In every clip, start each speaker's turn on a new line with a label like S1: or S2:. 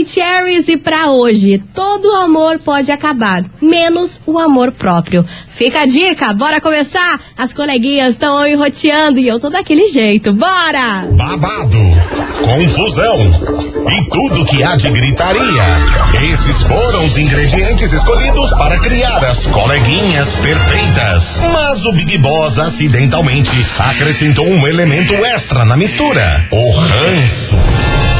S1: Maravicheries e pra hoje, todo amor pode acabar, menos o amor próprio. Fica a dica, bora começar? As coleguinhas estão enroteando e eu tô daquele jeito, bora!
S2: Babado, confusão e tudo que há de gritaria. Esses foram os ingredientes escolhidos para criar as coleguinhas perfeitas. Mas o Big Boss acidentalmente acrescentou um elemento extra na mistura: o ranço.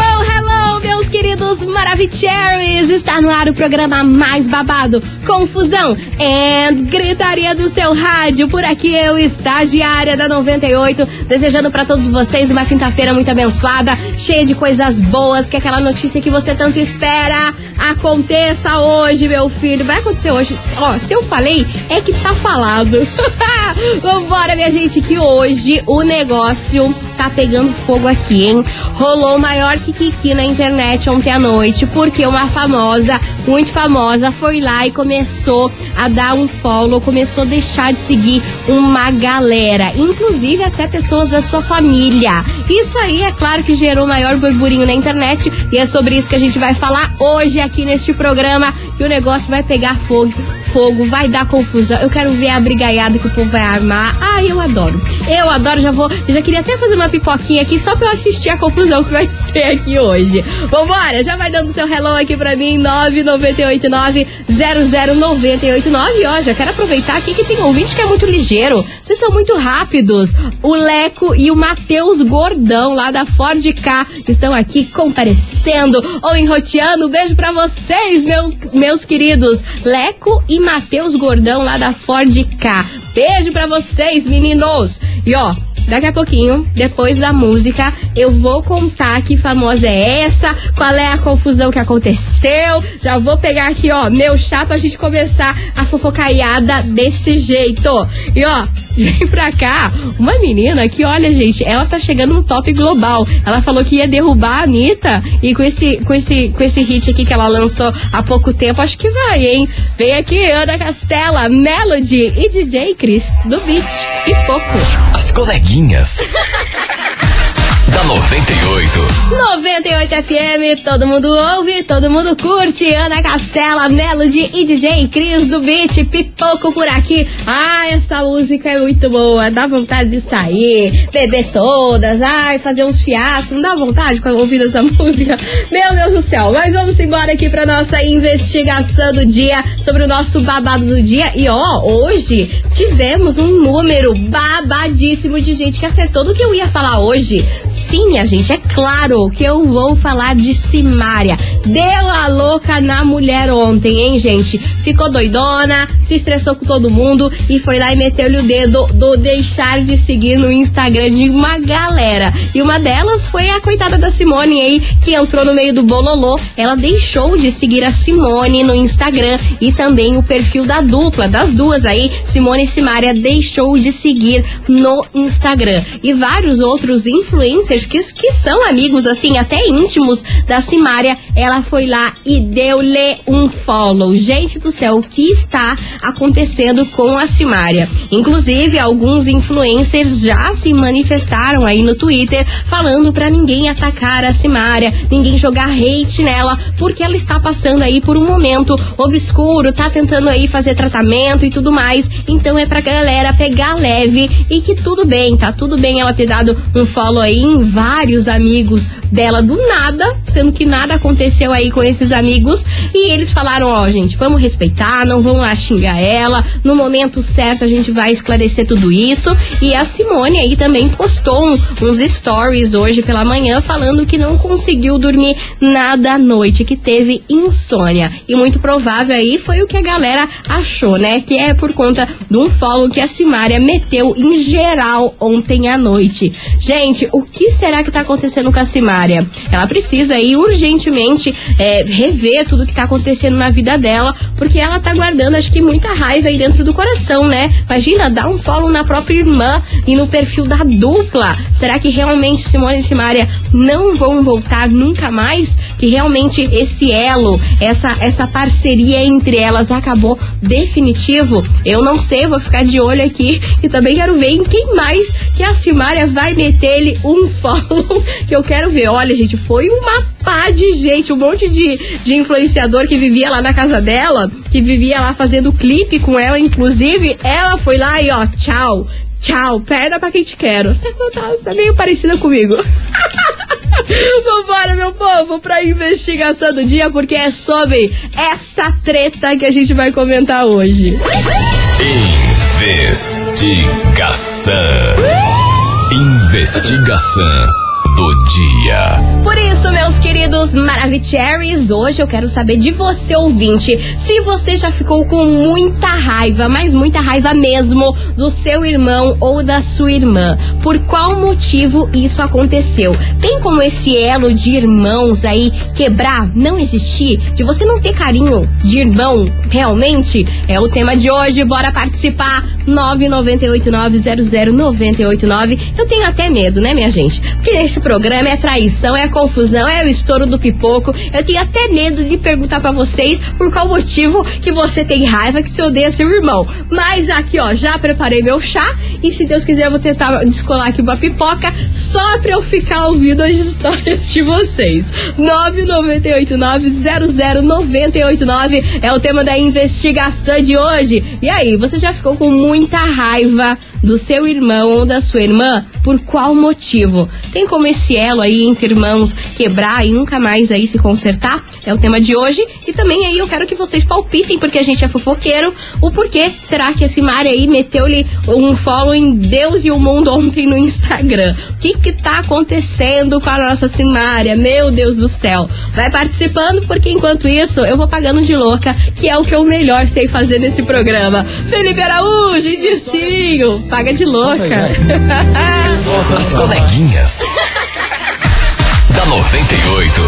S1: queridos Maravicheries! Está no ar o programa mais babado, confusão e gritaria do seu rádio. Por aqui eu, estagiária da 98, desejando para todos vocês uma quinta-feira muito abençoada, cheia de coisas boas, que aquela notícia que você tanto espera aconteça hoje, meu filho. Vai acontecer hoje. Ó, se eu falei, é que tá falado. Vambora, minha gente, que hoje o negócio tá pegando fogo aqui, hein? Rolou o maior kikiki na internet ontem à noite, porque uma famosa, muito famosa, foi lá e começou a dar um follow, começou a deixar de seguir uma galera, inclusive até pessoas da sua família. Isso aí, é claro que gerou maior burburinho na internet e é sobre isso que a gente vai falar hoje aqui neste programa, que o negócio vai pegar fogo, fogo, vai dar confusão. Eu quero ver a brigaiada que o povo vai armar. Ah, eu adoro. Eu adoro, já vou, já queria até fazer uma pipoquinha aqui só pra eu assistir a confusão que vai ser aqui hoje. Vambora, já vai dando seu hello aqui pra mim, 9989-00989. Ó, já quero aproveitar aqui que tem ouvinte que é muito ligeiro. Vocês são muito rápidos. O Leco e o Matheus Gordão, lá da Ford K, estão aqui comparecendo ou enroteando. Beijo pra vocês, meu, meus queridos. Leco e Matheus Gordão, lá da Ford K. Beijo pra vocês, meninos. E ó, Daqui a pouquinho, depois da música, eu vou contar que famosa é essa, qual é a confusão que aconteceu. Já vou pegar aqui, ó, meu chá pra gente começar a fofocaiada desse jeito. E ó, vem pra cá uma menina que, olha, gente, ela tá chegando no top global. Ela falou que ia derrubar a Anitta e com esse, com esse, com esse hit aqui que ela lançou há pouco tempo, acho que vai, hein? Vem aqui, Ana Castela, Melody e DJ Chris do Beat. E pouco.
S3: As coleguinhas. da 98.
S1: 98 FM, todo mundo ouve, todo mundo curte. Ana Castela, Melody e DJ Cris do Beat, pipoco por aqui. Ah, essa música é muito boa, dá vontade de sair, beber todas, ai, fazer uns fiascos, não dá vontade quando ouvir essa música? Meu Deus do céu, mas vamos embora aqui pra nossa investigação do dia sobre o nosso babado do dia. E ó, hoje tivemos um número babadíssimo de gente que acertou do que eu ia falar hoje. Sim, minha gente, é claro que eu vou falar de Simária. Deu a louca na mulher ontem, hein, gente? Ficou doidona, se estressou com todo mundo e foi lá e meteu-lhe o dedo do deixar de seguir no Instagram de uma galera. E uma delas foi a coitada da Simone aí, que entrou no meio do bololô. Ela deixou de seguir a Simone no Instagram e também o perfil da dupla, das duas aí, Simone e Simária, deixou de seguir no Instagram. E vários outros influencers que, que são amigos, assim, até íntimos da Simária, ela foi lá e deu-lhe um follow. Gente do céu, o que está acontecendo com a Simária? Inclusive, alguns influencers já se manifestaram aí no Twitter falando para ninguém atacar a Simária, ninguém jogar hate nela, porque ela está passando aí por um momento obscuro, tá tentando aí fazer tratamento e tudo mais. Então é pra galera pegar leve e que tudo bem, tá tudo bem ela ter dado um follow aí em vários amigos dela do nada, sendo que nada aconteceu aí com esses amigos. E eles falaram: ó, oh, gente, vamos respeitar, não vamos lá xingar ela. No momento certo a gente vai esclarecer tudo isso. E a Simone aí também postou uns stories hoje pela manhã falando que não conseguiu dormir nada à noite, que teve insônia. E muito provável aí foi o que a galera achou, né? Que é por conta de um follow que a Simária meteu em geral ontem à noite. Gente, o que será que tá acontecendo com a Simária? Ela precisa aí urgentemente é, rever tudo que tá acontecendo na vida dela, porque ela tá guardando, acho que, muita raiva aí dentro do coração, né? Imagina, dar um follow na própria irmã e no perfil da dupla. Será que realmente Simone e Simária não vão voltar nunca mais? Que realmente esse elo, essa, essa parceria entre elas acabou definitivo. Eu não sei, vou ficar de olho aqui e também quero ver em quem mais que a Simária vai meter-lhe um follow que eu quero ver. Olha, gente, foi uma pá de gente, um monte de, de influenciador que vivia lá na casa dela, que vivia lá fazendo clipe com ela, inclusive, ela foi lá e ó, tchau, tchau, perna pra quem te quero. Tá meio parecida comigo. Vambora, meu povo, pra investigação do dia, porque é sobre essa treta que a gente vai comentar hoje.
S3: Investigação. Investigação do dia.
S1: Por isso, meus queridos Maravicheries, hoje eu quero saber de você, ouvinte, se você já ficou com muita raiva, mas muita raiva mesmo, do seu irmão ou da sua irmã. Por qual motivo isso aconteceu? Tem como esse elo de irmãos aí quebrar, não existir? De você não ter carinho de irmão, realmente? É o tema de hoje, bora participar. 998900989. Eu tenho até medo, né, minha gente? Porque esse programa é traição, é confusão, é o estouro do pipoco. Eu tenho até medo de perguntar para vocês por qual motivo que você tem raiva que se odeia seu irmão. Mas aqui, ó, já preparei meu chá e se Deus quiser eu vou tentar descolar aqui uma pipoca só pra eu ficar ouvindo as histórias de vocês. 998900989 é o tema da investigação de hoje. E aí, você já ficou com muita raiva do seu irmão ou da sua irmã? Por qual motivo? Tem como esse elo aí entre irmãos quebrar e nunca mais aí se consertar? É o tema de hoje. E também aí eu quero que vocês palpitem, porque a gente é fofoqueiro, o porquê será que esse Mari aí meteu-lhe um follow em Deus e o Mundo ontem no Instagram? O que que tá acontecendo com a nossa Simária? Meu Deus do céu. Vai participando, porque enquanto isso eu vou pagando de louca, que é o que eu melhor sei fazer nesse programa. Felipe Araújo e Dircinho, paga de louca.
S3: As coleguinhas. da 98.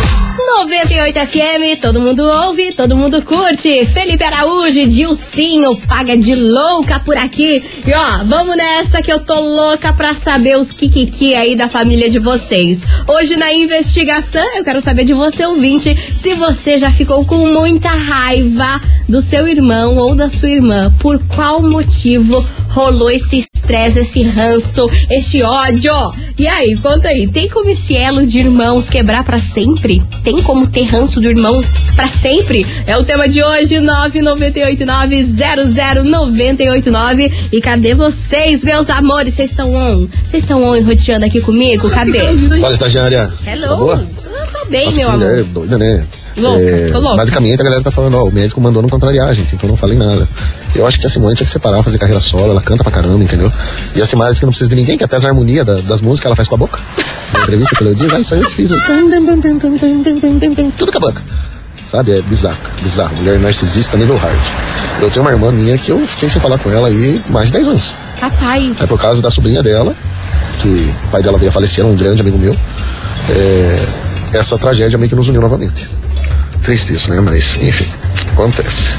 S1: 98 FM, todo mundo ouve, todo mundo curte. Felipe Araújo, Dilcinho, paga de louca por aqui. E ó, vamos nessa que eu tô louca pra saber os kikiki aí da família de vocês. Hoje na investigação, eu quero saber de você, ouvinte, se você já ficou com muita raiva do seu irmão ou da sua irmã. Por qual motivo rolou esse estresse, esse ranço, esse ódio? E aí, conta aí, tem como esse elo de irmãos quebrar para sempre? Tem como ter ranço do irmão para sempre? É o tema de hoje, 998900989. E cadê vocês, meus amores? Vocês estão on? Vocês estão on roteando aqui comigo? Cadê?
S4: Fala, estagiária.
S1: Hello.
S4: Tá boa?
S1: Tô, tô bem,
S4: Nossa,
S1: meu
S4: mulher
S1: amor.
S4: doida, né?
S1: Louca,
S4: É,
S1: tô louca.
S4: Basicamente a galera tá falando, ó, o médico mandou não contrariar a gente, então não falei nada. Eu acho que a Simone tinha que separar, fazer carreira solo, ela canta pra caramba, entendeu? E a Simara diz que não precisa de ninguém, que até as harmonias da- das músicas ela faz com a boca. Na entrevista que eu disse, ah, isso aí eu que fiz. eu- Tudo com a boca. Sabe, é bizarro, bizarro. Mulher narcisista nível hard. Eu tenho uma irmã minha que eu fiquei sem falar com ela aí mais de 10 anos.
S1: Capaz.
S4: É por causa da sobrinha dela, que o pai dela veio a falecer, um grande amigo meu. É, essa tragédia meio que nos uniu novamente. Triste isso, né? Mas, enfim, acontece.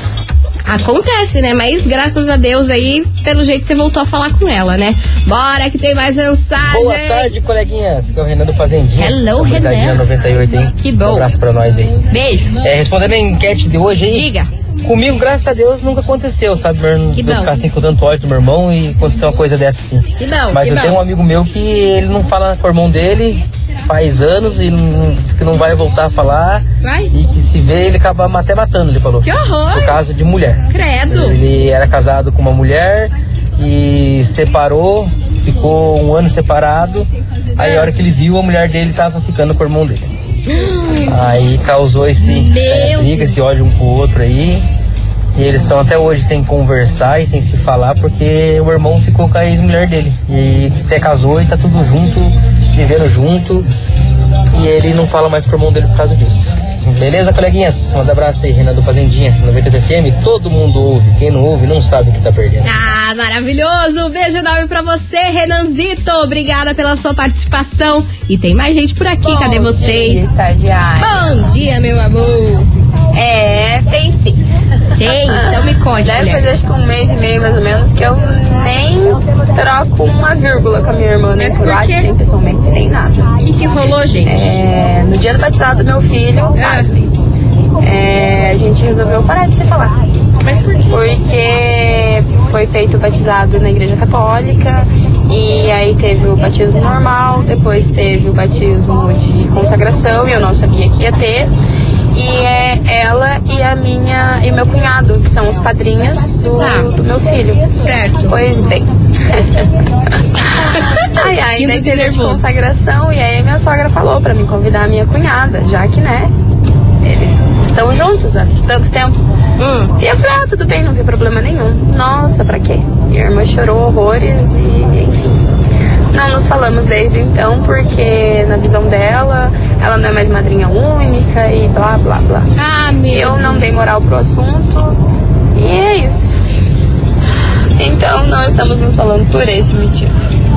S1: Acontece, né? Mas graças a Deus aí, pelo jeito você voltou a falar com ela, né? Bora que tem mais mensagem.
S5: Boa tarde, coleguinhas. Aqui é o Renan do Fazendinha.
S1: Hello, Renan.
S5: 98, hein?
S1: Que bom.
S5: Um abraço pra nós aí.
S1: Beijo.
S5: É, respondendo a enquete de hoje aí.
S1: Diga.
S5: Comigo, graças a Deus, nunca aconteceu, sabe? Meu,
S1: Que
S5: eu
S1: bom.
S5: ficar assim com tanto ódio do meu irmão e acontecer uma coisa dessa assim.
S1: Que bom,
S5: Mas
S1: que
S5: eu
S1: bom.
S5: tenho um amigo meu que ele não fala com o irmão dele faz anos e não, diz que não vai voltar a falar.
S1: Vai.
S5: E que se vê, ele acaba até matando, ele falou.
S1: Que horror.
S5: Por causa de mulher.
S1: Credo.
S5: Ele era casado com uma mulher e separou, ficou um ano separado. Aí a hora que ele viu, a mulher dele tava ficando com o irmão dele. Aí causou esse é, briga, esse ódio um com o outro aí. E eles estão até hoje sem conversar e sem se falar porque o irmão ficou com a ex-mulher dele. E até casou e tá tudo junto, vivendo junto. E ele não fala mais pro irmão dele por causa disso. Beleza, coleguinhas? Manda abraço aí, Renan do Fazendinha, 98 FM. Todo mundo ouve. Quem não ouve não sabe o que tá perdendo.
S1: Ah, maravilhoso! Beijo enorme pra você, Renanzito. Obrigada pela sua participação. E tem mais gente por aqui. Cadê vocês?
S6: Estagiário.
S1: Bom dia, meu amor.
S6: É, tem sim.
S1: Tem? Conte,
S6: Deve fazer acho que um mês e meio mais ou menos que eu nem troco uma vírgula com a minha irmã, nem por WhatsApp, nem pessoalmente, nem nada.
S1: O que, que rolou, gente?
S6: É, no dia do batizado do meu filho, pasmem, é, a gente resolveu parar de se falar.
S1: Mas por quê?
S6: Porque foi feito o batizado na igreja católica e aí teve o batismo normal, depois teve o batismo de consagração e eu não sabia que ia ter. E é ela e a minha e meu cunhado, que são os padrinhos do,
S1: Tá.
S6: do meu filho.
S1: Certo.
S6: Pois bem. ai, ai,
S1: Ainda
S6: daí teve a de
S1: nervoso.
S6: consagração e aí minha sogra falou pra me convidar a minha cunhada, já que, né, eles estão juntos há tanto tempo.
S1: Hum.
S6: E eu falei, ah, tudo bem, não tem problema nenhum. Nossa, pra quê? Minha irmã chorou horrores e. Não nos falamos desde então, porque na visão dela, ela não é mais madrinha única e blá, blá, blá.
S1: Ah, meu.
S6: Eu não dei moral pro assunto e é isso. Então, não estamos nos falando por esse motivo.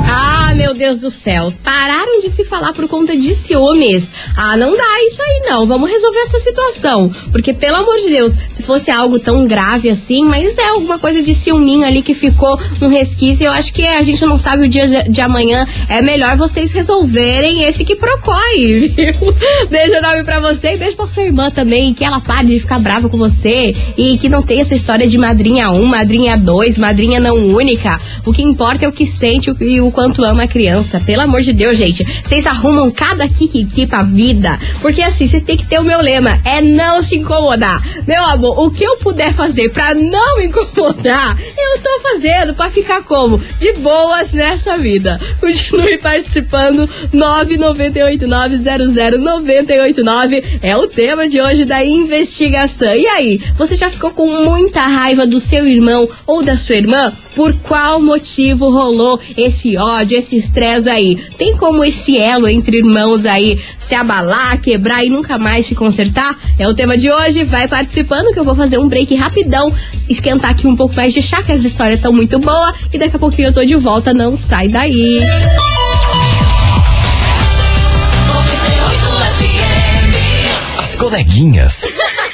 S1: Ah, meu Deus do céu. Pararam de se falar por conta de ciúmes. Ah, não dá isso aí não. Vamos resolver essa situação. Porque, pelo amor de Deus, se fosse algo tão grave assim, mas é alguma coisa de ciúminho ali que ficou um resquício. Eu acho que a gente não sabe o dia de- amanhã. É melhor vocês resolverem esse que procure, viu? Beijo enorme pra você e beijo pra sua irmã também. Que ela pare de ficar brava com você. E que não tem essa história de madrinha 1, madrinha 2, madrinha não única. O que importa é o que sente e o quanto ama criança. Pelo amor de Deus, gente. Vocês arrumam cada kikiki pra vida. Porque assim, vocês têm que ter o meu lema. É não se incomodar. Meu amor, o que eu puder fazer pra não me incomodar, eu tô fazendo pra ficar como? De boas nessa vida. Continue participando. 998900989 é o tema de hoje da investigação. E aí, você já ficou com muita raiva do seu irmão ou da sua irmã? Por qual motivo rolou esse ódio, esse estresse aí? Tem como esse elo entre irmãos aí se abalar, quebrar e nunca mais se consertar? É o tema de hoje. Vai participando que eu vou fazer um break rapidão, esquentar aqui um pouco mais de chá, que as histórias estão muito boas. E daqui a pouquinho eu tô de volta. Não sai daí.
S3: As coleguinhas.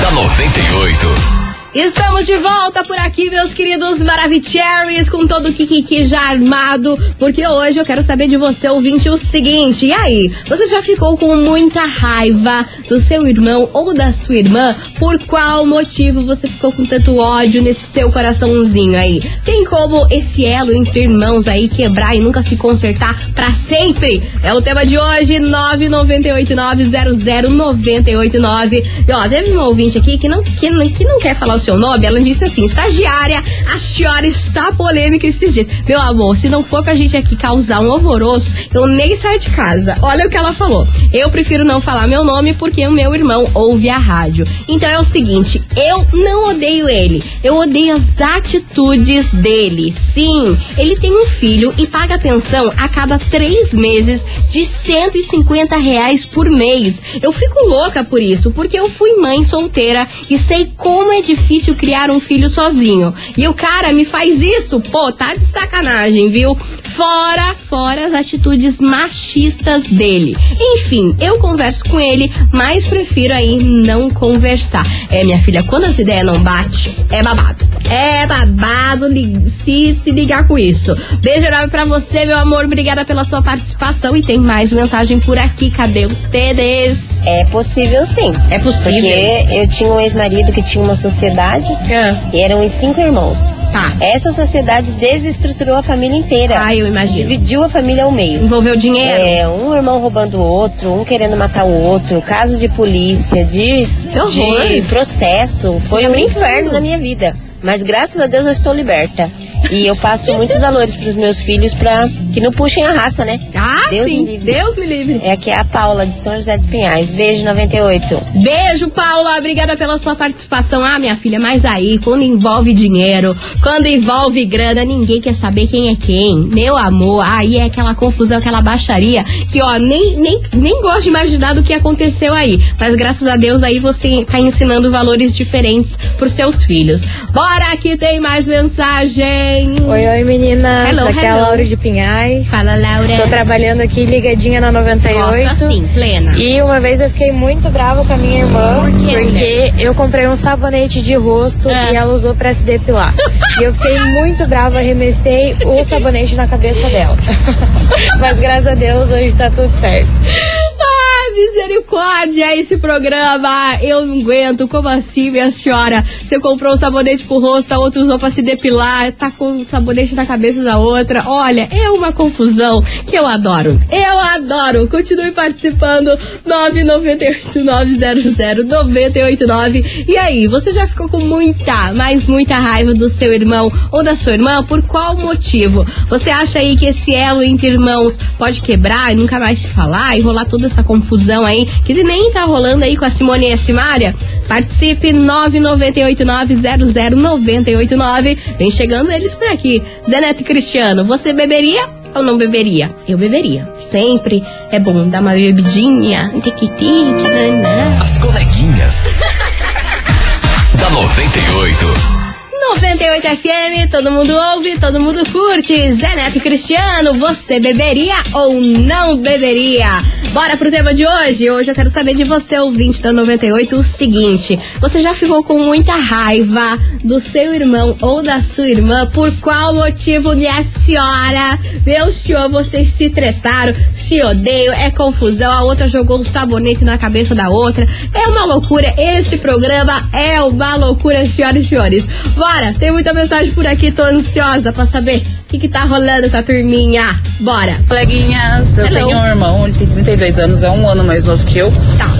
S3: da 98.
S1: Estamos de volta por aqui, meus queridos Maravicheries, com todo o Kikiki já armado, porque hoje eu quero saber de você, ouvinte, o seguinte. E aí, você já ficou com muita raiva do seu irmão ou da sua irmã? Por qual motivo você ficou com tanto ódio nesse seu coraçãozinho aí? Tem como esse elo entre irmãos aí quebrar e nunca se consertar pra sempre? É o tema de hoje, 998900989. E ó, teve uma ouvinte aqui que não, que, que não quer falar seu nome, ela disse assim: estagiária, a senhora está polêmica esses dias. Meu amor, se não for pra gente aqui causar um alvoroço, eu nem saio de casa. Olha o que ela falou. Eu prefiro não falar meu nome porque o meu irmão ouve a rádio. Então é o seguinte: eu não odeio ele, eu odeio as atitudes dele. Sim, ele tem um filho e paga pensão a cada três meses de 150 reais por mês. Eu fico louca por isso, porque eu fui mãe solteira e sei como é difícil criar um filho sozinho. E o cara me faz isso, pô, tá de sacanagem, viu? Fora, fora as atitudes machistas dele. Enfim, eu converso com ele, mas prefiro aí não conversar. É, minha filha, quando as ideias não batem, é babado. É babado se se ligar com isso. Beijo enorme pra você, meu amor. Obrigada pela sua participação. E tem mais mensagem por aqui. Cadê os TDs?
S7: É possível sim.
S1: É possível.
S7: Porque eu tinha um ex-marido que tinha uma sociedade
S1: Ah,
S7: e eram os cinco irmãos.
S1: Tá.
S7: Essa sociedade desestruturou a família inteira.
S1: Ah, eu imagino.
S7: Dividiu a família ao meio.
S1: Envolveu dinheiro?
S7: É, um irmão roubando o outro, um querendo matar o outro, caso de polícia, de, de processo. Foi um inferno na minha vida. Mas graças a Deus eu estou liberta. E eu passo muitos valores para os meus filhos para que não puxem a raça, né?
S1: Ah,
S7: Deus
S1: sim.
S7: me livre.
S1: Deus me livre.
S7: É aqui é a Paula de São José dos Pinhais. Beijo 98.
S1: Beijo, Paula. Obrigada pela sua participação. Ah, minha filha, mas aí, quando envolve dinheiro, quando envolve grana, ninguém quer saber quem é quem. Meu amor, aí é aquela confusão, aquela baixaria que, ó, nem, nem, nem gosto de imaginar do que aconteceu aí. Mas graças a Deus aí você tá ensinando valores diferentes pros seus filhos. Bora que tem mais mensagem.
S6: Oi, oi meninas.
S1: Hello,
S6: Aqui é a
S1: hello.
S6: Laura de Pinhais.
S1: Fala, Laura.
S6: Tô trabalhando aqui ligadinha na 98.
S1: Gosto assim, plena.
S6: E uma vez eu fiquei muito brava com a minha irmã,
S1: Por quê,
S6: porque eu comprei um sabonete de rosto
S1: Ah.
S6: e ela usou pra se depilar. e eu fiquei muito brava, arremessei o sabonete na cabeça dela. Mas graças a Deus hoje tá tudo certo.
S1: Misericórdia, esse programa. Eu não aguento. Como assim, minha senhora? Você comprou um sabonete pro rosto, a outra usou pra se depilar, tá com o sabonete na cabeça da outra. Olha, é uma confusão que eu adoro. Eu adoro. Continue participando. 998-900-989. E aí, você já ficou com muita, mas muita raiva do seu irmão ou da sua irmã? Por qual motivo? Você acha aí que esse elo entre irmãos pode quebrar e nunca mais se falar e rolar toda essa confusão aí que nem tá rolando aí com a Simone e a Simária? Participe 998900989. Vem chegando eles por aqui. Zé Neto e Cristiano, você beberia ou não beberia? Eu beberia. Sempre é bom dar uma bebidinha.
S3: As coleguinhas. da 98.
S1: 98 FM, todo mundo ouve, todo mundo curte. Zé Neto Cristiano, você beberia ou não beberia? Bora pro tema de hoje? Hoje eu quero saber de você, ouvinte da 98, o seguinte: você já ficou com muita raiva do seu irmão ou da sua irmã? Por qual motivo, minha senhora? Meu senhor, vocês se tretaram, se odeiam, é confusão. A outra jogou um sabonete na cabeça da outra. É uma loucura. Esse programa é uma loucura, senhoras e senhores. Bora, tem muita mensagem por aqui, tô ansiosa pra saber o que, que tá rolando com a turminha. Bora.
S8: Coleguinhas, eu
S1: Hello.
S8: tenho um irmão, ele tem 32 anos, é um ano mais novo que eu.
S1: Tá.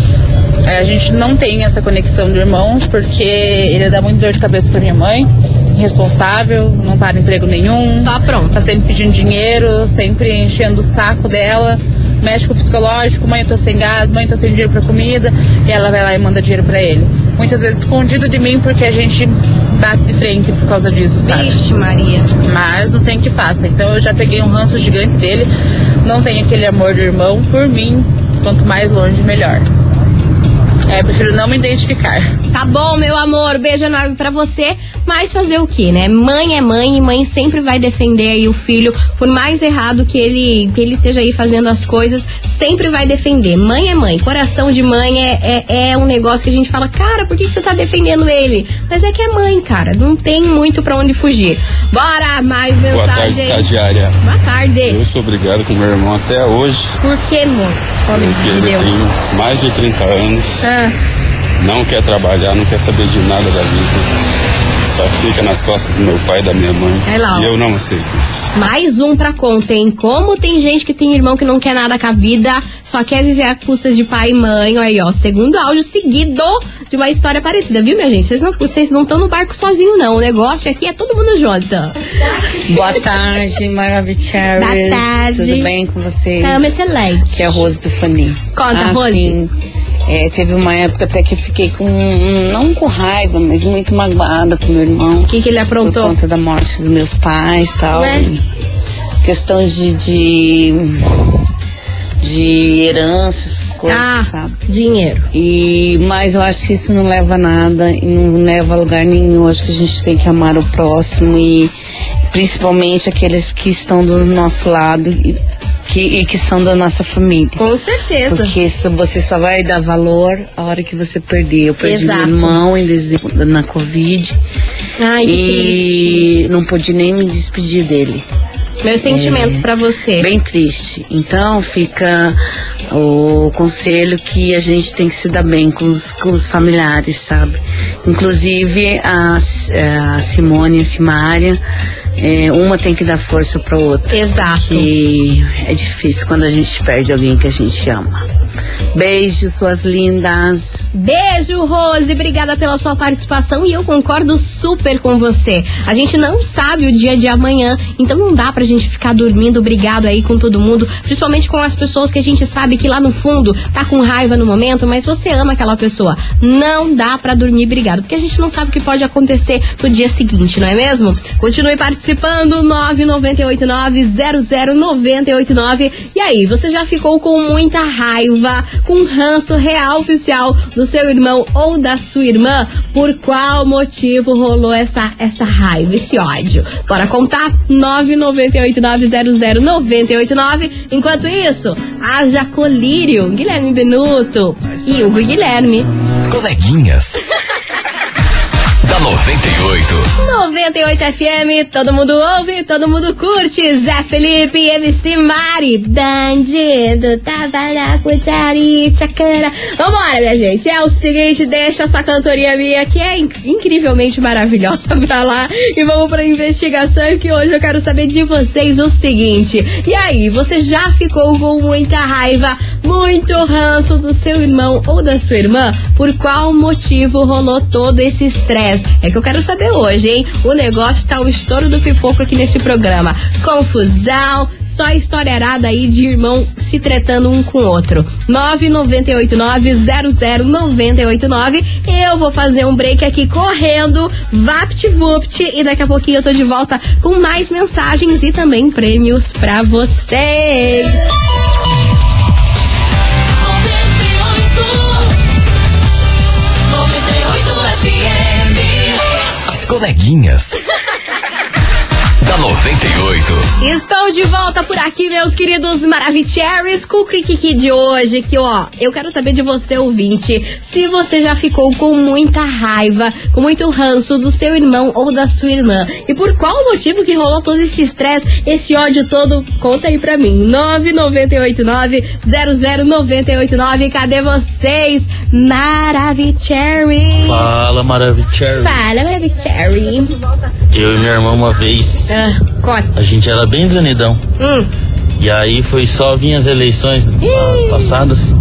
S8: É, a gente não tem essa conexão de irmãos porque ele dá muito dor de cabeça pra minha mãe, irresponsável, não para emprego nenhum.
S1: Só pronto.
S8: Tá sempre pedindo dinheiro, sempre enchendo o saco dela. Mexe com o psicológico, mãe, eu tô sem gás, mãe, eu tô sem dinheiro pra comida, e ela vai lá e manda dinheiro pra ele. Muitas vezes escondido de mim porque a gente bate de frente por causa disso, sabe?
S1: Vixe, Maria.
S8: Mas não tem o que faça. Então eu já peguei um ranço gigante dele. Não tenho aquele amor do irmão por mim. Quanto mais longe, melhor. É, prefiro não me identificar.
S1: Tá bom, meu amor, beijo enorme pra você. Mas fazer o que, né? Mãe é mãe e mãe sempre vai defender aí o filho, por mais errado que ele, que ele esteja aí fazendo as coisas, sempre vai defender. Mãe é mãe, coração de mãe é, é, é um negócio que a gente fala, cara, por que você tá defendendo ele? Mas é que é mãe, cara, não tem muito pra onde fugir. Bora, mais
S9: Boa tarde,
S1: mensagem.
S9: estagiária.
S1: Boa tarde.
S9: Eu sou obrigado com meu irmão até hoje,
S1: Por que, amor?
S9: Porque
S1: de
S9: ele
S1: Deus.
S9: tem mais de 30 anos,
S1: Ah,
S9: não quer trabalhar, não quer saber de nada da vida. Só fica nas costas do meu pai e da minha mãe.
S1: É lá.
S9: E eu não aceito isso.
S1: Mais um pra conta, hein? Como tem gente que tem irmão que não quer nada com a vida, só quer viver a custas de pai e mãe. Olha aí, ó. Segundo áudio seguido de uma história parecida, viu, minha gente? Vocês não estão no barco sozinho, não. O negócio aqui é todo mundo junto.
S10: Boa tarde, Maravicherry.
S1: Boa tarde.
S10: Tudo bem com vocês?
S1: Tamo excelente.
S10: Que é a Rose do Fani.
S1: Conta,
S10: ah,
S1: Rose.
S10: sim. É, teve uma época até que eu fiquei com, não com raiva, mas muito magoada com meu irmão.
S1: O que, que ele
S10: Por
S1: aprontou?
S10: conta da morte dos meus pais e tal.
S1: Ué?
S10: E Questão de, de, de herança, essas coisas,
S1: Ah,
S10: sabe?
S1: dinheiro.
S10: E, mas eu acho que isso não leva a nada e não leva a lugar nenhum. Eu acho que a gente tem que amar o próximo e principalmente aqueles que estão do nosso lado e que, e que são da nossa família.
S1: Com certeza.
S10: Porque isso você só vai dar valor a hora que você perder. Eu perdi
S1: Exato.
S10: meu irmão em dezembro, na Covid
S1: Ai,
S10: e não pude nem me despedir dele.
S1: Meus sentimentos pra você.
S10: Bem triste. Então fica o conselho que a gente tem que se dar bem com os, com os familiares, sabe? Inclusive a, a Simone e a Simária, é, uma tem que dar força pra outra.
S1: Exato.
S10: Que é difícil quando a gente perde alguém que a gente ama. Beijos, suas lindas.
S1: Beijo, Rose. Obrigada pela sua participação e eu concordo super com você. A gente não sabe o dia de amanhã, então não dá pra gente ficar dormindo brigado aí com todo mundo, principalmente com as pessoas que a gente sabe que lá no fundo tá com raiva no momento, mas você ama aquela pessoa. Não dá pra dormir brigado, porque a gente não sabe o que pode acontecer no dia seguinte, não é mesmo? Continue participando, 998900989. E aí, você já ficou com muita raiva, com ranço real oficial do seu irmão ou da sua irmã, por qual motivo rolou essa, essa raiva, esse ódio. Bora contar? 998900989. Enquanto isso, haja colírio, Guilherme Benuto e Hugo Guilherme.
S3: As coleguinhas. Da 98.
S1: 98 FM, todo mundo ouve, todo mundo curte. Zé Felipe MC Mari. Bandido, trabalha, putari, tchacana. Vambora, minha gente. É o seguinte, deixa essa cantoria minha que é inc- incrivelmente maravilhosa pra lá. E vamos pra investigação que hoje eu quero saber de vocês o seguinte. E aí, você já ficou com muita raiva, muito ranço do seu irmão ou da sua irmã? Por qual motivo rolou todo esse estresse? É que eu quero saber hoje, hein? O negócio tá o estouro do pipoco aqui nesse programa. Confusão, só história arada aí de irmão se tretando um com o outro. 998900989. Eu vou fazer um break aqui correndo, vapt-vupt, e daqui a pouquinho eu tô de volta com mais mensagens e também prêmios pra vocês.
S3: Coleguinhas. da 98.
S1: Estou de volta por aqui, meus queridos Maravicheries, com o Kiki de hoje, que ó, eu quero saber de você, ouvinte, se você já ficou com muita raiva, com muito ranço do seu irmão ou da sua irmã. E por qual motivo que rolou todo esse estresse, esse ódio todo? Conta aí pra mim. 9989-00989, cadê vocês, Maravicheries?
S11: Fala, Maravicherry.
S1: Fala, Maravicherry.
S11: Eu e minha irmã uma vez,
S1: Ah, conta.
S11: a gente era bem desunidão.
S1: Hum.
S11: E aí foi só vir as eleições as passadas.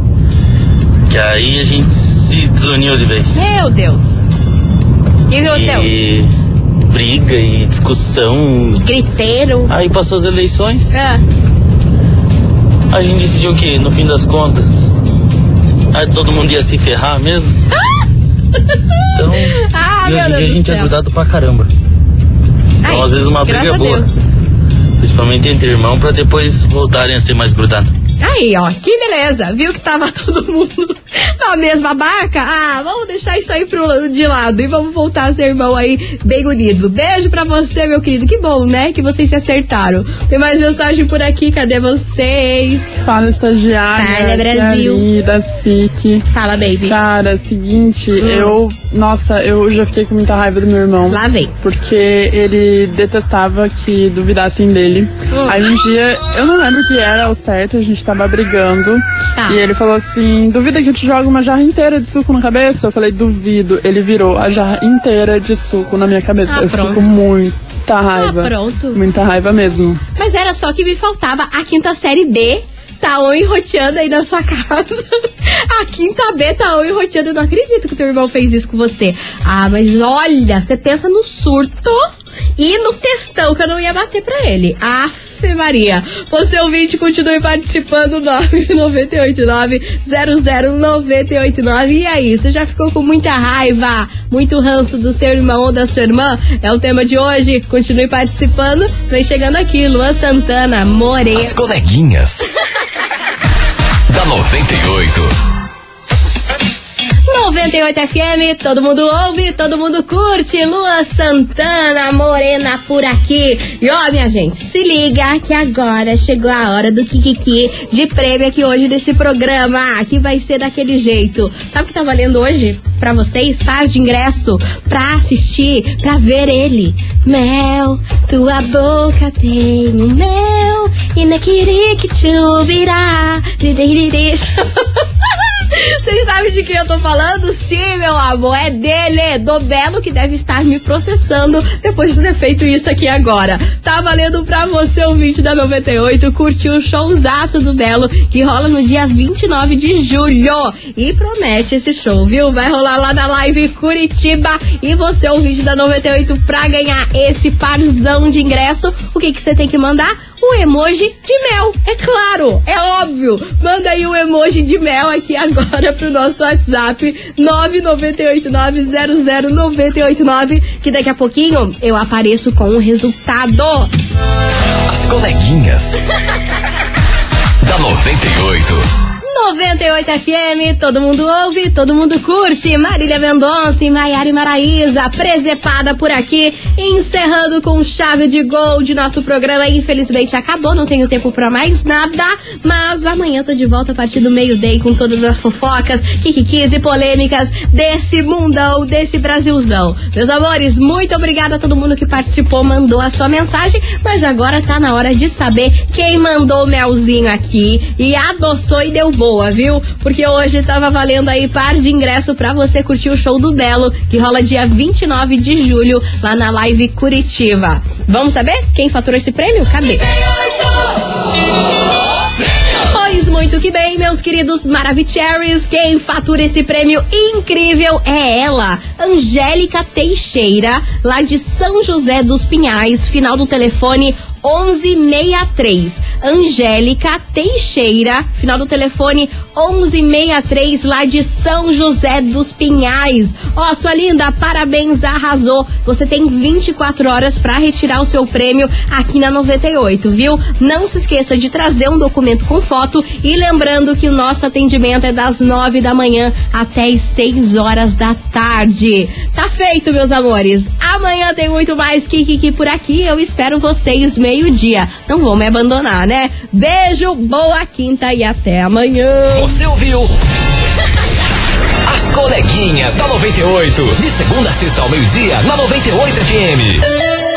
S11: Que aí a gente se desuniu de vez.
S1: Meu Deus. E o que aconteceu?
S11: E briga e discussão.
S1: Griteiro.
S11: Aí passou as eleições.
S1: Ah,
S11: A gente decidiu que, no fim das contas, aí todo mundo ia se ferrar mesmo. Então,
S1: Ah,
S11: e
S1: meu
S11: hoje em dia a
S1: Deus do
S11: gente é
S1: céu.
S11: grudado pra caramba. Então,
S1: Ai,
S11: às vezes, uma briga é boa. Principalmente entre irmãos, pra depois voltarem a ser mais grudados.
S1: Aí, ó, que beleza. Viu que tava todo mundo na mesma barca? Ah, vamos deixar isso aí pro, de lado e vamos voltar a ser irmão aí bem unido. Beijo pra você, meu querido. Que bom, né? Que vocês se acertaram. Tem mais mensagem por aqui. Cadê vocês?
S12: Fala, estagiária.
S1: Fala, Brasil.
S12: da SIC.
S1: Fala, baby.
S12: Cara, seguinte,
S1: Hum.
S12: eu. Nossa, eu já fiquei com muita raiva do meu irmão.
S1: Lá vem.
S12: Porque ele detestava que duvidassem dele.
S1: Hum.
S12: Aí um dia, eu não lembro o que era o certo, a gente tava brigando.
S1: Tá.
S12: E ele falou assim: duvida que eu te jogo uma jarra inteira de suco na cabeça? Eu falei, duvido. Ele virou a jarra inteira de suco na minha cabeça.
S1: Ah,
S12: eu
S1: pronto.
S12: com muita raiva.
S1: Ah, pronto.
S12: Muita raiva mesmo.
S1: Mas era só que me faltava a quinta série B. Tá on enroteando aí na sua casa. A quinta B tá on enroteando. Eu não acredito que o teu irmão fez isso com você. Ah, mas olha, você pensa no surto e no textão que eu não ia bater pra ele. Afe Maria. Você ouvinte, continue participando. 998900989. E aí, você já ficou com muita raiva, muito ranço do seu irmão ou da sua irmã? É o tema de hoje. Continue participando. Vem chegando aqui, Luan Santana, More.
S3: As coleguinhas. da 98.
S1: 98 FM, todo mundo ouve, todo mundo curte. Lua Santana, morena por aqui. E ó, minha gente, se liga que agora chegou a hora do Kikiki de prêmio aqui hoje desse programa, que vai ser daquele jeito. Sabe o que tá valendo hoje? Pra vocês, par de ingresso pra assistir, pra ver ele. Mel, tua boca tem um mel, e na que te virá. Vocês sabem de quem eu tô falando? Sim, meu amor, é dele, do Belo, que deve estar me processando depois de ter feito isso aqui agora. Tá valendo pra você, ouvinte da 98, curtir o showzaço do Belo, que rola no dia 29 de julho. E promete esse show, viu? Vai rolar lá na live Curitiba. E você, ouvinte da 98, pra ganhar esse parzão de ingresso, o que que você tem que mandar? O emoji de mel. É claro, é óbvio. Manda aí o emoji de mel aqui agora pro nosso WhatsApp 998900989 que daqui a pouquinho eu apareço com o resultado.
S3: As coleguinhas. da 98.
S1: 98 FM, todo mundo ouve, todo mundo curte. Marília Mendonça e Maiara Maraíza, presepada por aqui, encerrando com chave de gol de nosso programa. Infelizmente acabou, não tenho tempo pra mais nada, mas amanhã tô de volta a partir do meio-dia com todas as fofocas, kikikis e polêmicas desse mundão, desse Brasilzão. Meus amores, muito obrigada a todo mundo que participou, mandou a sua mensagem, mas agora tá na hora de saber quem mandou o melzinho aqui e adoçou e deu boa, viu? Porque hoje tava valendo aí par de ingresso pra você curtir o show do Belo, que rola dia 29 de julho lá na Live Curitiba. Vamos saber quem faturou esse prêmio? Cadê? Muito que bem, meus queridos Maravicheries, quem fatura esse prêmio incrível é ela, Angélica Teixeira, lá de São José dos Pinhais, final do telefone 1163. Angélica Teixeira, final do telefone 1163, lá de São José dos Pinhais. Ó, sua linda, parabéns, arrasou. Você tem 24 horas para retirar o seu prêmio aqui na 98, viu? Não se esqueça de trazer um documento com foto e lembrando que o nosso atendimento é das 9 da manhã até as 6 horas da tarde. Tá feito, meus amores. Amanhã tem muito mais Kiki por aqui. Eu espero vocês meio-dia. Não vão me abandonar, né? Beijo, boa quinta e até amanhã.
S3: Você ouviu? As coleguinhas da 98. De segunda a sexta ao meio-dia, na 98 FM.